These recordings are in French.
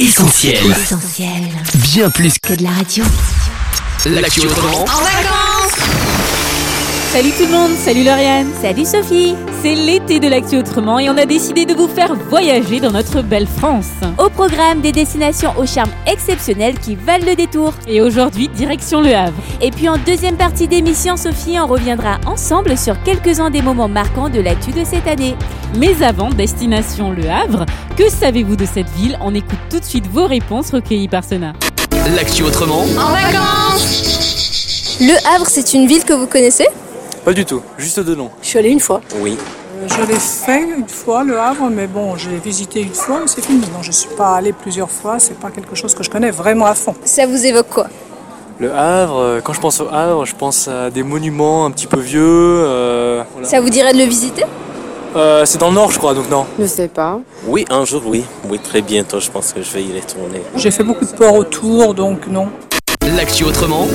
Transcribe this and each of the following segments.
Essentiel. Essentiel. Bien plus Que de la radio. l'actu autrement. Salut tout le monde, salut Lauriane, salut Sophie C'est l'été de l'actu autrement et on a décidé de vous faire voyager dans notre belle France. Au programme des destinations au charme exceptionnel qui valent le détour. Et aujourd'hui, direction Le Havre. Et puis en deuxième partie d'émission, Sophie en reviendra ensemble sur quelques-uns des moments marquants de l'actu de cette année. Mais avant, destination Le Havre, que savez-vous de cette ville? On écoute tout de suite vos réponses recueillies par Sona. L'actu autrement. Le Havre, c'est une ville que vous connaissez? Pas du tout, juste de nom. Je suis allée une fois. Oui. Je l'ai fait une fois, le Havre, mais bon, j'ai visité une fois, mais c'est fini. Non, je ne suis pas allée plusieurs fois, c'est pas quelque chose que je connais vraiment à fond. Ça vous évoque quoi? Le Havre, euh, quand je pense au Havre, je pense à des monuments un petit peu vieux. euh, voilà. Ça vous dirait de le visiter? Euh, c'est dans le nord, je crois, donc non. Je sais pas. Oui, un jour, oui. Oui, très bientôt, je pense que je vais y retourner. J'ai fait beaucoup de ports autour, donc non. L'actu autrement.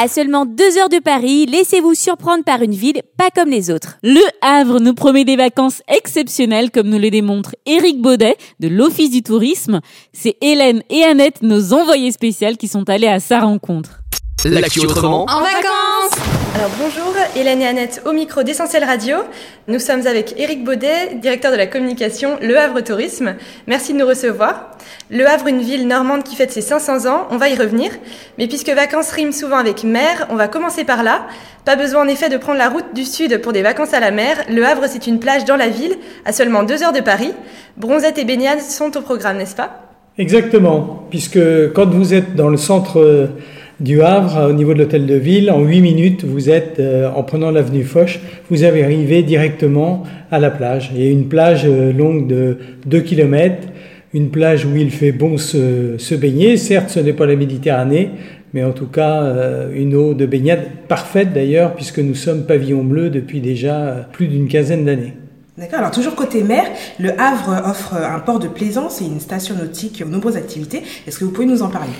À seulement deux heures de Paris, laissez-vous surprendre par une ville pas comme les autres. Le Havre nous promet des vacances exceptionnelles comme nous le démontre Éric Baudet de l'Office du tourisme. C'est Hélène et Annette, nos envoyés spéciales, qui sont allés à sa rencontre. L'actu autrement. Alors bonjour, Hélène et Annette au micro d'Essentiel Radio. Nous sommes avec Éric Baudet, directeur de la communication Le Havre Tourisme. Merci de nous recevoir. Le Havre, une ville normande qui fête ses 500 ans, on va y revenir. Mais puisque vacances riment souvent avec mer, on va commencer par là. Pas besoin en effet de prendre la route du sud pour des vacances à la mer. Le Havre, c'est une plage dans la ville, à seulement deux heures de Paris. Bronzette et baignade sont au programme, n'est-ce pas? Exactement, puisque quand vous êtes dans le centre euh, du Havre, au niveau de l'hôtel de ville, en 8 minutes, vous êtes, euh, en prenant l'avenue Foch, vous avez arrivé directement à la plage. Il une plage euh, longue de 2 km, une plage où il fait bon se, se baigner. Certes, ce n'est pas la Méditerranée, mais en tout cas, euh, une eau de baignade parfaite d'ailleurs, puisque nous sommes pavillon bleu depuis déjà plus d'une quinzaine d'années. D'accord, alors toujours côté mer, le Havre offre un port de plaisance et une station nautique aux nombreuses activités. Est-ce que vous pouvez nous en parler?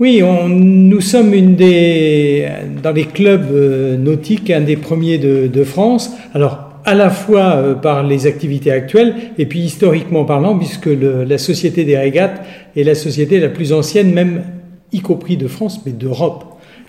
Oui, on, nous sommes une des, dans les clubs euh, nautiques, un des premiers de, de France. Alors, à la fois euh, par les activités actuelles et puis historiquement parlant, puisque le- la Société des régates est la société la plus ancienne, même y compris de France, mais d'Europe.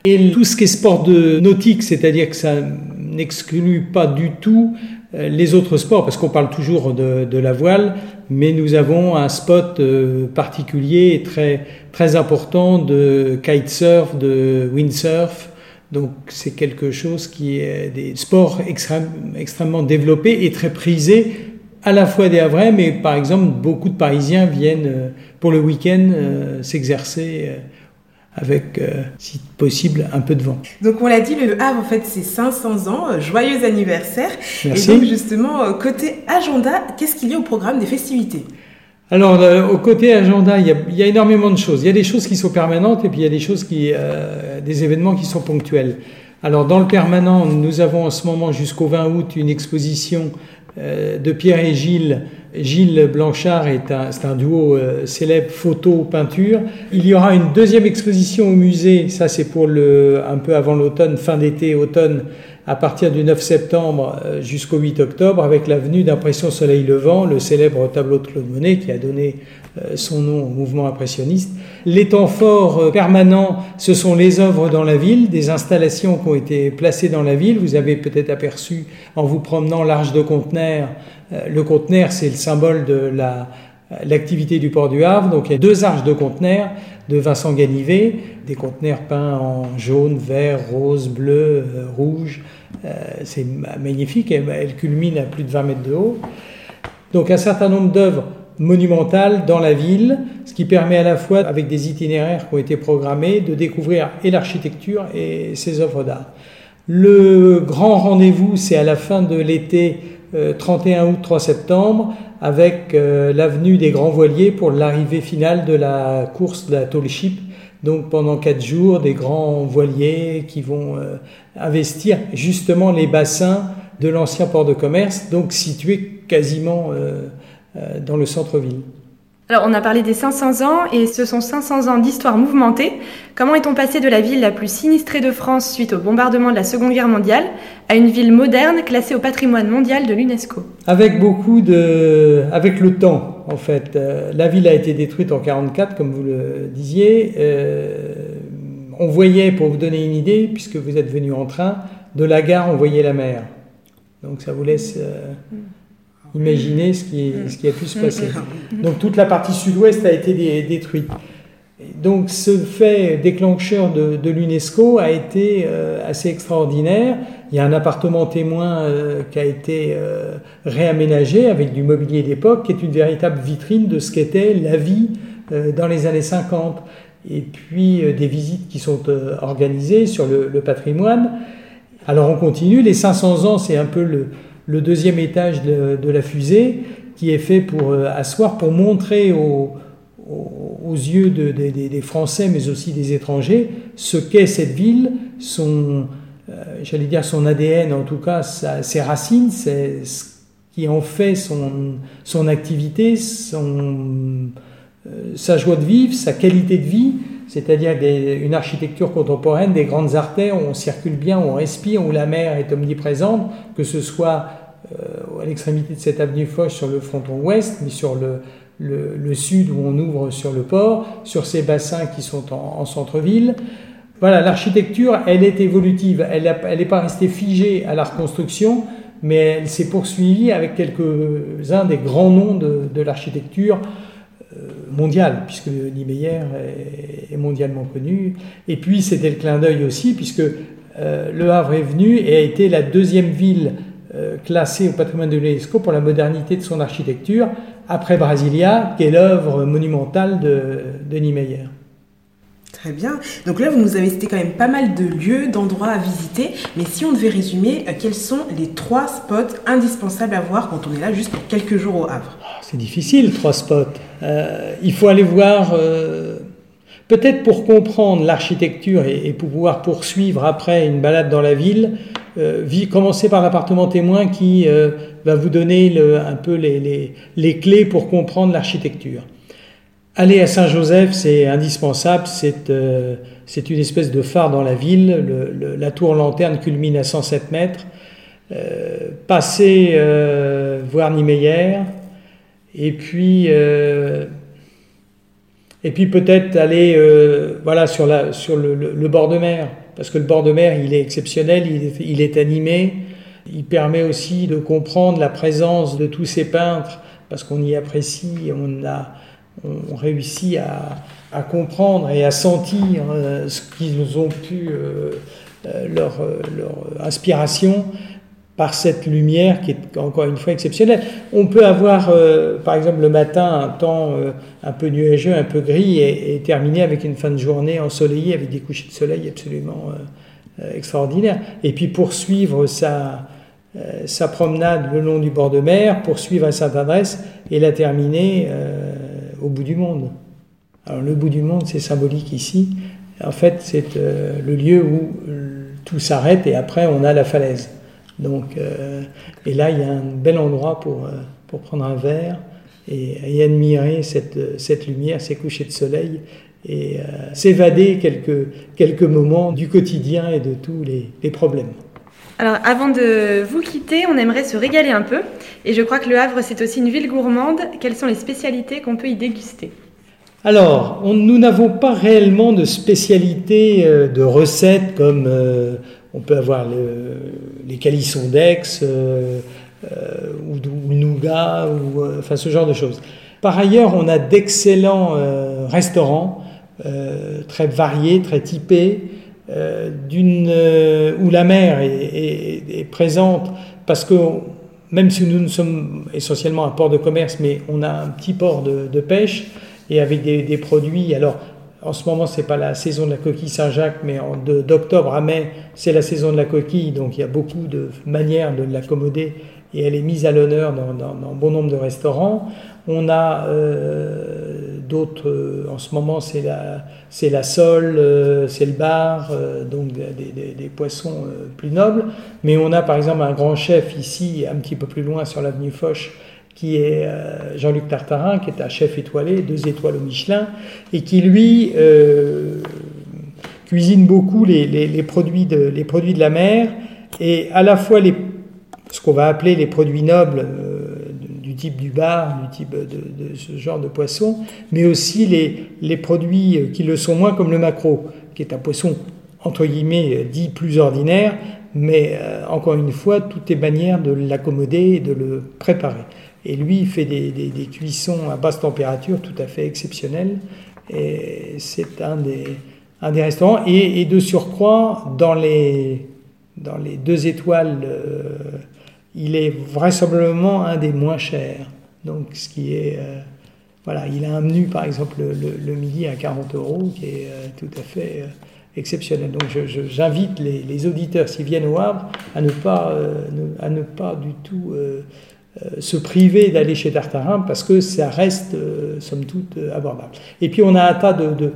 Et tout ce qui est sport de nautique, c'est-à-dire que ça n'exclut pas du tout les autres sports, parce qu'on parle toujours de, la voile, mais nous avons un spot euh, particulier et très, très important de kitesurf, de windsurf. Donc c'est quelque chose qui est des sports extrême- extrêmement développés et très prisés, à la fois des Havrais, mais par exemple beaucoup de Parisiens viennent euh, pour le week-end euh, s'exercer euh, avec, euh, si possible, un peu de vent. Donc on l'a dit, le Havre en fait c'est 500 ans, euh, joyeux anniversaire. Merci. Et donc justement, euh, côté agenda, qu'est-ce qu'il y a au programme des festivités? Alors, euh, au côté agenda, il y, a, il y a énormément de choses. Il y a des choses qui sont permanentes et puis il y a des choses qui, euh, des événements qui sont ponctuels. Alors, dans le permanent, nous avons en ce moment jusqu'au 20 août une exposition de Pierre et Gilles. Gilles Blanchard est un, duo euh, célèbre photo-peinture. Il y aura une deuxième exposition au musée, ça c'est pour le, un peu avant l'automne, fin d'été, automne, à partir du 9 septembre euh, jusqu'au 8 octobre, avec la venue d'Impression Soleil Levant, le célèbre tableau de Claude Monet qui a donné euh, son nom au mouvement impressionniste. Les temps forts euh, permanents, ce sont les œuvres dans la ville, des installations qui ont été placées dans la ville. Vous avez peut-être aperçu en vous promenant l'Arche de Conteneur. euh, Le conteneur, c'est le symbole de la, l'activité du port du Havre. Donc il y a deux arches de conteneurs de Vincent Ganivet, des conteneurs peints en jaune, vert, rose, bleu, euh, rouge. Euh, c'est ma- magnifique, elle, elle culmine à plus de 20 mètres de haut. Donc un certain nombre d'œuvres monumentales dans la ville, ce qui permet à la fois, avec des itinéraires qui ont été programmés, de découvrir et l'architecture et ses œuvres d'art. Le grand rendez-vous, c'est à la fin de l'été, euh, 31 août, 3 septembre, avec euh, l'avenue des Grands Voiliers pour l'arrivée finale de la course de la Tall Ship. Donc pendant quatre jours, des grands voiliers qui vont euh, investir justement les bassins de l'ancien port de commerce, donc situé quasiment euh, euh, dans le centre-ville. Alors, on a parlé des 500 ans et ce sont 500 ans d'histoire mouvementée. Comment est-on passé de la ville la plus sinistrée de France suite au bombardement de la Seconde Guerre mondiale à une ville moderne classée au patrimoine mondial de l'UNESCO? Avec beaucoup de. avec le temps, en fait. Euh, la ville a été détruite en 1944, comme vous le disiez. Euh, on voyait, pour vous donner une idée, puisque vous êtes venu en train, de la gare, on voyait la mer. Donc ça vous laisse. Euh, Imaginez ce qui, ce qui a pu se passer. Donc toute la partie sud-ouest a été détruite. Donc ce fait déclencheur de, de l'UNESCO a été euh, assez extraordinaire. Il y a un appartement témoin euh, qui a été euh, réaménagé avec du mobilier d'époque, qui est une véritable vitrine de ce qu'était la vie dans les années 50. Et puis des visites qui sont organisées sur le, le, patrimoine. Alors on continue. Les 500 ans, c'est un peu le, le deuxième étage de, la fusée qui est fait pour euh, asseoir, pour montrer aux, yeux des Français, mais aussi des étrangers, ce qu'est cette ville, son, euh, j'allais dire son ADN, en tout cas ses racines, ce qui en fait son, son activité, son, euh, sa joie de vivre, sa qualité de vie, c'est-à-dire une architecture contemporaine, des grandes artères où on circule bien, où on respire, où la mer est omniprésente, que ce soit euh, à l'extrémité de cette avenue Foch sur le fronton ouest, mais sur le, sud où on ouvre sur le port, sur ces bassins qui sont en, centre-ville. Voilà, l'architecture, elle est évolutive, elle n'est pas restée figée à la reconstruction, mais elle s'est poursuivie avec quelques-uns des grands noms de, l'architecture mondiale, puisque Niemeyer est, mondialement connu. Et puis c'était le clin d'œil aussi, puisque euh, Le Havre est venu et a été la deuxième ville euh, classé au patrimoine de l'UNESCO pour la modernité de son architecture, après Brasilia, qui est l'œuvre monumentale de, Denis Meyer. Très bien. Donc là, vous nous avez cité quand même pas mal de lieux, d'endroits à visiter. Mais si on devait résumer, euh, quels sont les trois spots indispensables à voir quand on est là juste pour quelques jours au Havre? C'est difficile, trois spots. Euh, il faut aller voir, peut-être pour comprendre l'architecture et, et, pouvoir poursuivre après une balade dans la ville, euh, commencez par l'appartement témoin qui euh, va vous donner un peu les, clés pour comprendre l'architecture. Aller à Saint-Joseph, c'est indispensable, c'est euh, une espèce de phare dans la ville, la tour lanterne culmine à 107 mètres. passer voir Niemeyer, et puis, puis peut-être aller voilà, sur, le bord de mer. Parce que le bord de mer, il est exceptionnel, il est, animé, il permet aussi de comprendre la présence de tous ces peintres, parce qu'on y apprécie, on, a, on réussit à, comprendre et à sentir euh, ce qu'ils ont pu, euh, euh, leur, inspiration par cette lumière qui est encore une fois exceptionnelle. On peut avoir, par exemple, le matin un temps un peu nuageux, un peu gris, et, terminer avec une fin de journée ensoleillée, avec des couchers de soleil absolument extraordinaires. Et puis poursuivre sa, sa promenade le long du bord de mer, poursuivre à Sainte-Adresse, et la terminer au bout du monde. Alors le bout du monde, c'est symbolique ici. En fait, c'est le lieu où tout s'arrête, et après, on a la falaise. Donc, euh, et là, il y a un bel endroit pour, euh, pour prendre un verre et, admirer cette, cette, lumière, ces couchers de soleil et euh, s'évader quelques, quelques moments du quotidien et de tous les, problèmes. Alors, avant de vous quitter, on aimerait se régaler un peu. Et je crois que Le Havre, c'est aussi une ville gourmande. Quelles sont les spécialités qu'on peut y déguster? Alors, nous n'avons pas réellement de spécialité de recettes comme on peut avoir les calissons d'Aix euh, euh, ou, ou, nougat, ou, euh, enfin ce genre de choses. Par ailleurs, on a d'excellents restaurants très variés, très typés, où la mer est, présente parce que même si nous, sommes essentiellement un port de commerce, mais on a un petit port de, pêche et avec des, produits. Alors, en ce moment, c'est pas la saison de la coquille Saint-Jacques, mais d'octobre à mai, c'est la saison de la coquille. Donc il y a beaucoup de manières de l'accommoder et elle est mise à l'honneur dans, dans, bon nombre de restaurants. On a euh, d'autres, euh, en ce moment, c'est la, sole, euh, c'est le bar, donc des, poissons plus nobles. Mais on a par exemple un grand chef ici, un petit peu plus loin sur l'avenue Foch, qui est euh, Jean-Luc Tartarin, qui est un chef étoilé, deux étoiles au Michelin, et qui lui euh, cuisine beaucoup les, produits de, la mer, et à la fois ce qu'on va appeler les produits nobles euh, du type du bar, du type de, ce genre de poisson, mais aussi les, les produits qui le sont moins, comme le maquereau, qui est un poisson entre guillemets dit plus ordinaire, mais euh, encore une fois, tout est manière de l'accommoder et de le préparer. Et lui, il fait des, des, cuissons à basse température tout à fait exceptionnelles. Et c'est un des, un des restaurants. Et, et, de surcroît, dans les, dans les deux étoiles, euh, il est vraisemblablement un des moins chers. Donc, ce qui est. Euh, voilà, il a un menu, par exemple, le, midi à 40 euros, qui est euh, tout à fait exceptionnel. Donc j'invite les, auditeurs, s'ils viennent au Havre, à ne pas, euh, à ne pas du tout euh, euh, se priver d'aller chez Tartarin parce que ça reste, euh, somme toute, abordable. Et puis on a un tas de, de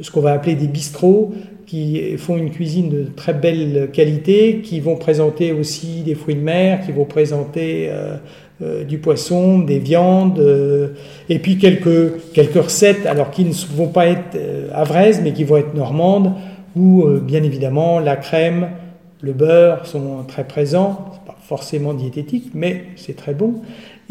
ce qu'on va appeler des bistrots qui font une cuisine de très belle qualité, qui vont présenter aussi des fruits de mer, qui vont présenter euh, euh, du poisson, des viandes, euh, et puis quelques, quelques recettes, alors qui ne vont pas être avraises, mais qui vont être normandes, où bien évidemment la crème, le beurre sont très présents, c'est pas forcément diététique, mais c'est très bon.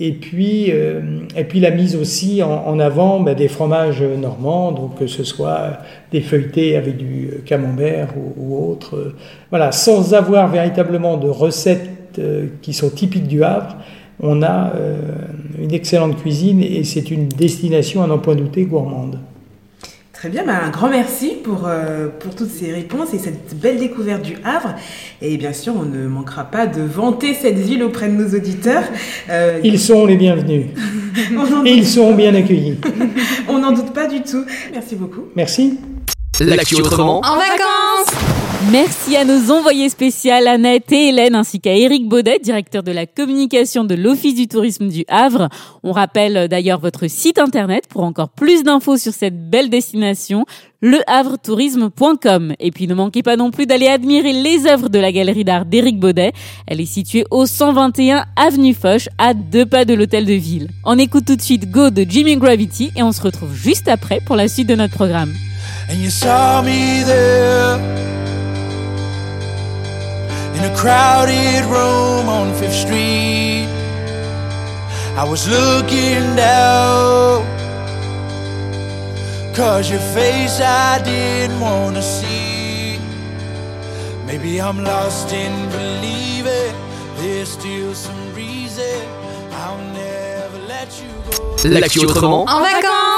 Et puis, euh, et puis la mise aussi en, avant ben, des fromages normands, donc que ce soit des feuilletés avec du camembert ou, autre. Voilà, sans avoir véritablement de recettes euh, qui sont typiques du Havre, on a euh, une excellente cuisine et c'est une destination à n'en point douter gourmande. Très bien, bah un grand merci pour, euh, pour toutes ces réponses et cette belle découverte du Havre. Et bien sûr, on ne manquera pas de vanter cette ville auprès de nos auditeurs. Euh, ils sont les bienvenus. et ils seront bien accueillis. on n'en doute pas du tout. Merci beaucoup. Merci. L'actu autrement. En vacances Merci à nos envoyés spéciales Annette et Hélène ainsi qu'à Éric Baudet, directeur de la communication de l'Office du tourisme du Havre. On rappelle d'ailleurs votre site internet pour encore plus d'infos sur cette belle destination, lehavretourisme.com. Et puis ne manquez pas non plus d'aller admirer les œuvres de la galerie d'art d'Éric Baudet. Elle est située au 121 avenue Foch, à deux pas de l'hôtel de ville. On écoute tout de suite Go de Jimmy Gravity et on se retrouve juste après pour la suite de notre programme. In a crowded room on Fifth Street. I was looking down, cause your face I didn't wanna see. Maybe I'm lost in believing there's still some reason I'll never let you go. L'actu autrement. En vacances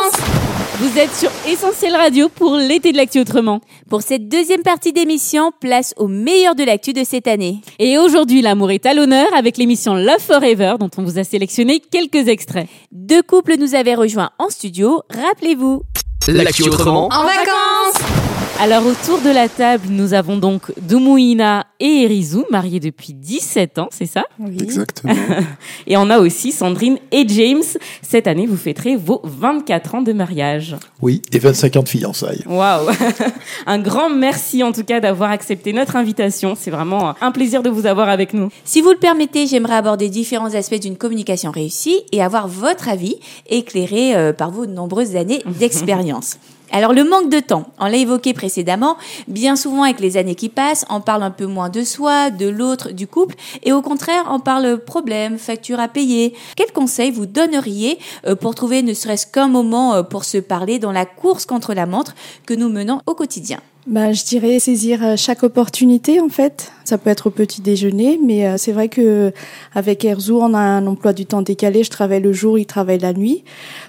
Vous êtes sur Essentiel Radio pour l'été de l'actu autrement. Pour cette deuxième partie d'émission, place au meilleur de l'actu de cette année. Et aujourd'hui, l'amour est à l'honneur avec l'émission Love Forever dont on vous a sélectionné quelques extraits. Deux couples nous avaient rejoints en studio, rappelez-vous. L'actu autrement. En vacances Alors autour de la table, nous avons donc Dumouina et Erizou, mariés depuis 17 ans, c'est ça? Oui. Exactement. et on a aussi Sandrine et James. Cette année, vous fêterez vos 24 ans de mariage. Oui, et 25 ans de fiançailles. Waouh Un grand merci en tout cas d'avoir accepté notre invitation. C'est vraiment un plaisir de vous avoir avec nous. Si vous le permettez, j'aimerais aborder différents aspects d'une communication réussie et avoir votre avis éclairé euh, par vos nombreuses années d'expérience. Alors le manque de temps, on l'a évoqué précédemment, bien souvent avec les années qui passent, on parle un peu moins de soi, de l'autre, du couple, et au contraire, on parle problèmes, factures à payer. Quels conseils vous donneriez euh, pour trouver ne serait-ce qu'un moment euh, pour se parler dans la course contre la montre que nous menons au quotidien? Bah, je dirais saisir euh, chaque opportunité en fait. Ça peut être au petit déjeuner, mais euh, c'est vrai que avec Erzo, on a un emploi du temps décalé. Je travaille le jour, il travaille la nuit.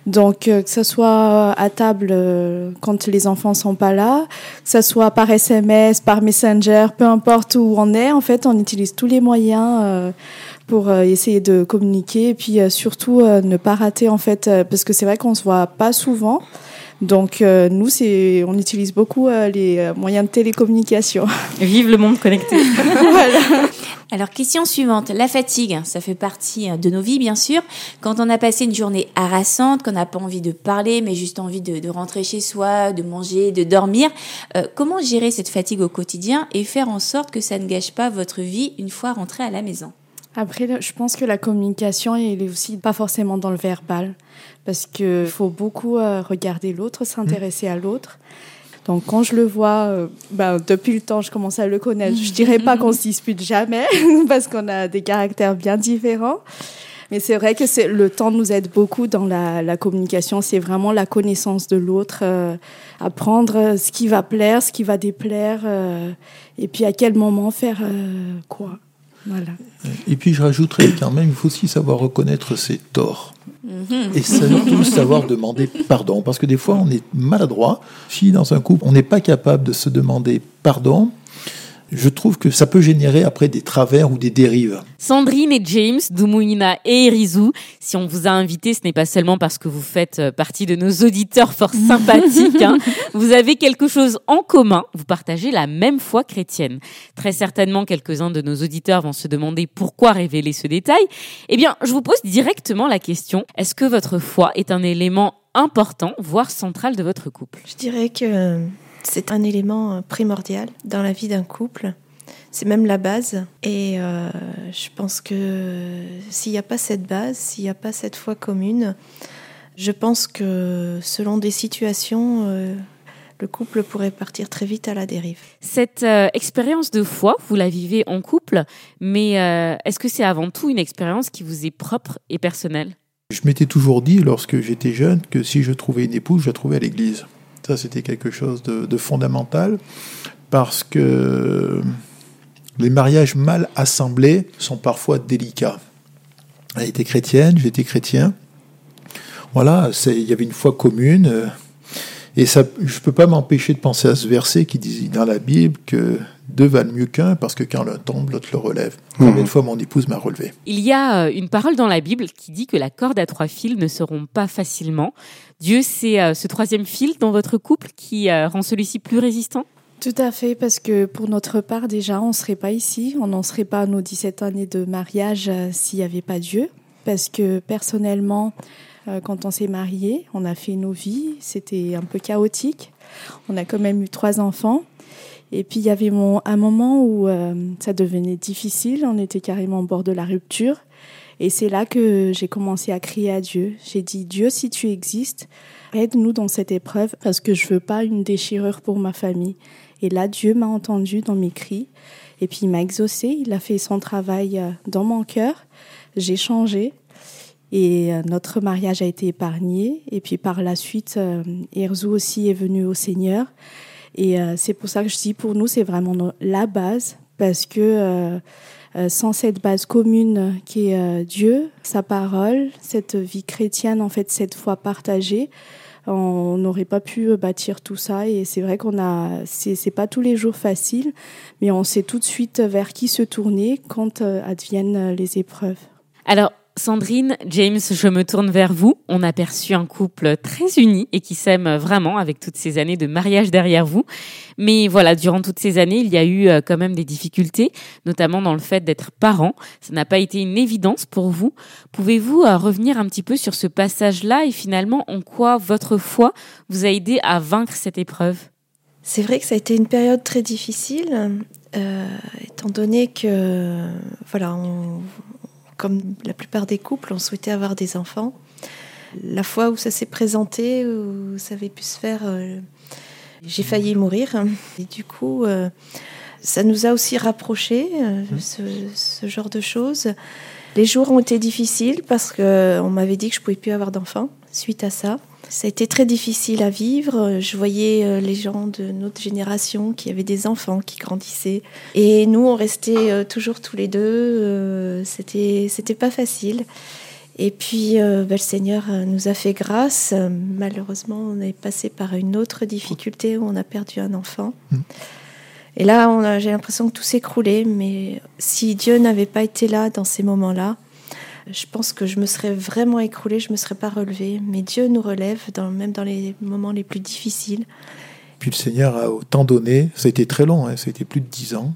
Donc euh, que ça soit à table quand les enfants sont pas là, que ça soit par SMS, par Messenger, peu importe où on est, en fait, on utilise tous les moyens pour essayer de communiquer et puis surtout ne pas rater en fait parce que c'est vrai qu'on se voit pas souvent. Donc euh, nous, c'est, on utilise beaucoup euh, les moyens de télécommunication. Vive le monde connecté. voilà. Alors question suivante, la fatigue, ça fait partie de nos vies bien sûr. Quand on a passé une journée harassante, qu'on n'a pas envie de parler, mais juste envie de, de rentrer chez soi, de manger, de dormir, euh, comment gérer cette fatigue au quotidien et faire en sorte que ça ne gâche pas votre vie une fois rentré à la maison? Après, je pense que la communication, elle est aussi pas forcément dans le verbal, parce qu'il faut beaucoup euh, regarder l'autre, s'intéresser à l'autre. Donc quand je le vois, euh, ben, depuis le temps, je commence à le connaître. Je dirais pas qu'on se dispute jamais, parce qu'on a des caractères bien différents. Mais c'est vrai que c'est, le temps nous aide beaucoup dans la, communication. C'est vraiment la connaissance de l'autre, euh, apprendre ce qui va plaire, ce qui va déplaire, et puis à quel moment faire quoi. Voilà. Et puis je rajouterais quand même, il faut aussi savoir reconnaître ses torts. Mhm. Et surtout savoir demander pardon. Parce que des fois, on est maladroit. Si dans un couple, on n'est pas capable de se demander pardon, je trouve que ça peut générer après des travers ou des dérives. Sandrine et James, Dumouina et Erizou, si on vous a invité, ce n'est pas seulement parce que vous faites euh, partie de nos auditeurs fort sympathiques. hein. Vous avez quelque chose en commun, vous partagez la même foi chrétienne. Très certainement, quelques-uns de nos auditeurs vont se demander pourquoi révéler ce détail. Eh bien, je vous pose directement la question, est-ce que votre foi est un élément important, voire central de votre couple? Je dirais que c'est un élément euh, primordial dans la vie d'un couple. C'est même la base. Et euh, je pense que s'il n'y a pas cette base, s'il n'y a pas cette foi commune, je pense que selon des situations, euh, le couple pourrait partir très vite à la dérive. Cette euh, expérience de foi, vous la vivez en couple, mais euh, est-ce que c'est avant tout une expérience qui vous est propre et personnelle? Je m'étais toujours dit, lorsque j'étais jeune, que si je trouvais une épouse, je la trouvais à l'église. Ça, c'était quelque chose de, fondamental, parce que les mariages mal assemblés sont parfois délicats. Elle était chrétienne, j'étais chrétien. Voilà, il y avait une foi commune. Et ça, je ne peux pas m'empêcher de penser à ce verset qui dit dans la Bible que deux valent mieux qu'un parce que quand l'un tombe, l'autre le relève. Combien de fois mon épouse m'a relevé? Il y a euh, une parole dans la Bible qui dit que la corde à trois fils ne se rompt pas facilement. Dieu, c'est euh, ce troisième fil dans votre couple qui euh, rend celui-ci plus résistant? Tout à fait, parce que pour notre part, déjà, on ne serait pas ici, on n'en serait pas à nos 17 années de mariage euh, s'il n'y avait pas Dieu. Parce que personnellement, euh, quand on s'est mariés, on a fait nos vies, c'était un peu chaotique. On a quand même eu trois enfants. Et puis il y avait un moment où euh, ça devenait difficile, on était carrément au bord de la rupture. Et c'est là que j'ai commencé à crier à Dieu. J'ai dit, Dieu, si tu existes, aide-nous dans cette épreuve parce que je veux pas une déchirure pour ma famille. Et là, Dieu m'a entendu dans mes cris. Et puis il m'a exaucé, il a fait son travail euh, dans mon cœur. J'ai changé. Et euh, notre mariage a été épargné. Et puis par la suite, euh, Erzou aussi est venu au Seigneur. Et euh, c'est pour ça que je dis, pour nous, c'est vraiment la base. Parce que sans cette base commune qui est Dieu, sa parole, cette vie chrétienne, en fait, cette foi partagée, on n'aurait pas pu bâtir tout ça. Et c'est vrai qu'on a, c'est pas tous les jours facile, mais on sait tout de suite vers qui se tourner quand adviennent les épreuves. Alors, Sandrine, James, je me tourne vers vous. On a perçu un couple très uni et qui s'aime vraiment avec toutes ces années de mariage derrière vous. Mais voilà, durant toutes ces années, il y a eu euh, quand même des difficultés, notamment dans le fait d'être parent. Ça n'a pas été une évidence pour vous. Pouvez-vous euh, revenir un petit peu sur ce passage-là et finalement en quoi votre foi vous a aidé à vaincre cette épreuve? C'est vrai que ça a été une période très difficile, euh, étant donné que, voilà, on- comme la plupart des couples, on souhaitait avoir des enfants. La fois où ça s'est présenté, où ça avait pu se faire, euh, j'ai failli mourir. Et du coup, euh, ça nous a aussi rapprochés, euh, ce, ce genre de choses. Les jours ont été difficiles parce qu'on m'avait dit que je pouvais plus avoir d'enfants suite à ça. Ça a été très difficile à vivre. Je voyais euh, les gens de notre génération qui avaient des enfants, qui grandissaient. Et nous, on restait euh, toujours tous les deux. Euh, C'était, c'était pas facile. Et puis, euh, ben, le Seigneur nous a fait grâce. Malheureusement, on est passé par une autre difficulté où on a perdu un enfant. Et là, on a- j'ai l'impression que tout s'écroulait. Mais si Dieu n'avait pas été là dans ces moments-là, je pense que je me serais vraiment écroulée, je me serais pas relevée. Mais Dieu nous relève, même dans les moments les plus difficiles. Puis le Seigneur a autant donné, ça a été très long, hein, ça a été plus de dix ans.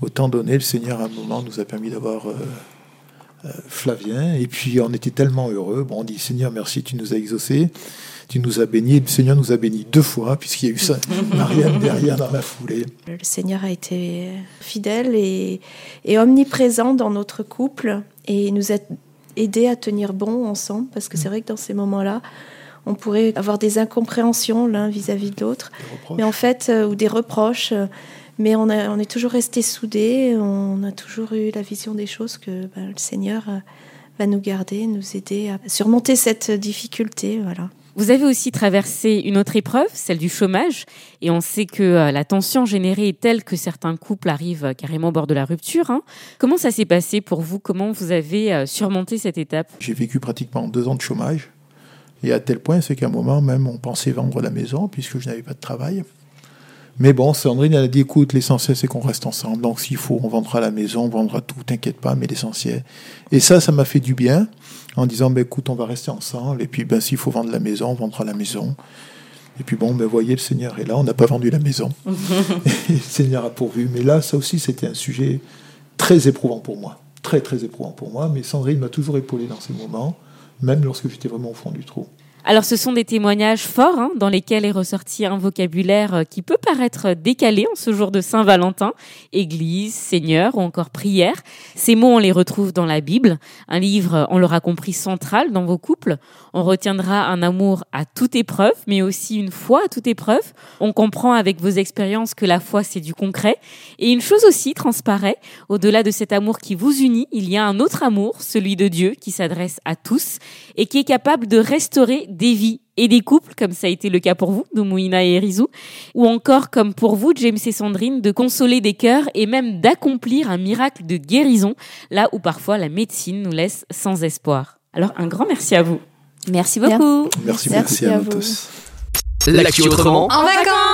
Autant donné, le Seigneur à un moment nous a permis d'avoir euh, Flavien. Et puis on était tellement heureux. Bon, on dit Seigneur, merci, tu nous as exaucés. Tu nous as bénis. Le Seigneur nous a bénis deux fois, puisqu'il y a eu ça, Marianne derrière dans la foulée. Le Seigneur a été fidèle et, et omniprésent dans notre couple et nous a aidé à tenir bon ensemble parce que c'est vrai que dans ces moments-là, on pourrait avoir des incompréhensions l'un vis-à-vis de l'autre, mais en fait, euh, ou des reproches. Mais on, a- on est toujours resté soudés, on a toujours eu la vision des choses que ben, le Seigneur euh, va nous garder, nous aider à surmonter cette difficulté. Voilà. Vous avez aussi traversé une autre épreuve, celle du chômage, et on sait que euh, la tension générée est telle que certains couples arrivent euh, carrément au bord de la rupture. hein. Comment ça s'est passé pour vous? Comment vous avez surmonté cette étape? J'ai vécu pratiquement deux ans de chômage. Et à tel point, c'est qu'à un moment même, on pensait vendre la maison, puisque je n'avais pas de travail. Mais bon, Sandrine, elle a dit, écoute, l'essentiel, c'est qu'on reste ensemble. Donc, s'il faut, on vendra la maison, on vendra tout, t'inquiète pas, mais l'essentiel. Et ça, ça m'a fait du bien, en disant, ben, écoute, on va rester ensemble. Et puis, ben, s'il faut vendre la maison, on vendra la maison. Et puis, bon, ben, voyez, le Seigneur est là, on n'a pas vendu la maison. Et le Seigneur a pourvu. Mais là, ça aussi, c'était un sujet très éprouvant pour moi. Très, très éprouvant pour moi. Mais Sandrine m'a toujours épaulé dans ces moments, même lorsque j'étais vraiment au fond du trou. Alors ce sont des témoignages forts hein, dans lesquels est ressorti un vocabulaire euh, qui peut paraître décalé en ce jour de Saint-Valentin, Église, Seigneur ou encore prière. Ces mots on les retrouve dans la Bible, un livre, on l'aura compris, central dans vos couples. On retiendra un amour à toute épreuve, mais aussi une foi à toute épreuve. On comprend avec vos expériences que la foi c'est du concret. Et une chose aussi transparaît, au-delà de cet amour qui vous unit, il y a un autre amour, celui de Dieu, qui s'adresse à tous et qui est capable de restaurer des vies et des couples, comme ça a été le cas pour vous, de Mouina et Erizou, ou encore comme pour vous, James et Sandrine, de consoler des cœurs et même d'accomplir un miracle de guérison, là où parfois la médecine nous laisse sans espoir. Alors un grand merci à vous. Merci beaucoup. Merci, merci, à, nous tous. L'actu autrement. En vacances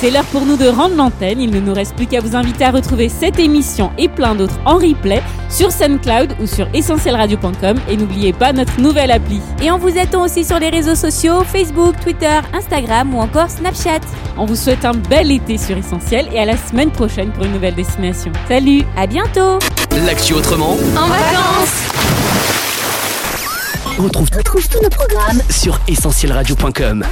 C'est l'heure pour nous de rendre l'antenne. Il ne nous reste plus qu'à vous inviter à retrouver cette émission et plein d'autres en replay sur SoundCloud ou sur essentielradio.com. Et n'oubliez pas notre nouvelle appli. Et on vous attend aussi sur les réseaux sociaux, Facebook, Twitter, Instagram ou encore Snapchat. On vous souhaite un bel été sur Essentiel et à la semaine prochaine pour une nouvelle destination. Salut À bientôt L'actu autrement. En vacances On retrouve, tous nos programmes sur essentielradio.com.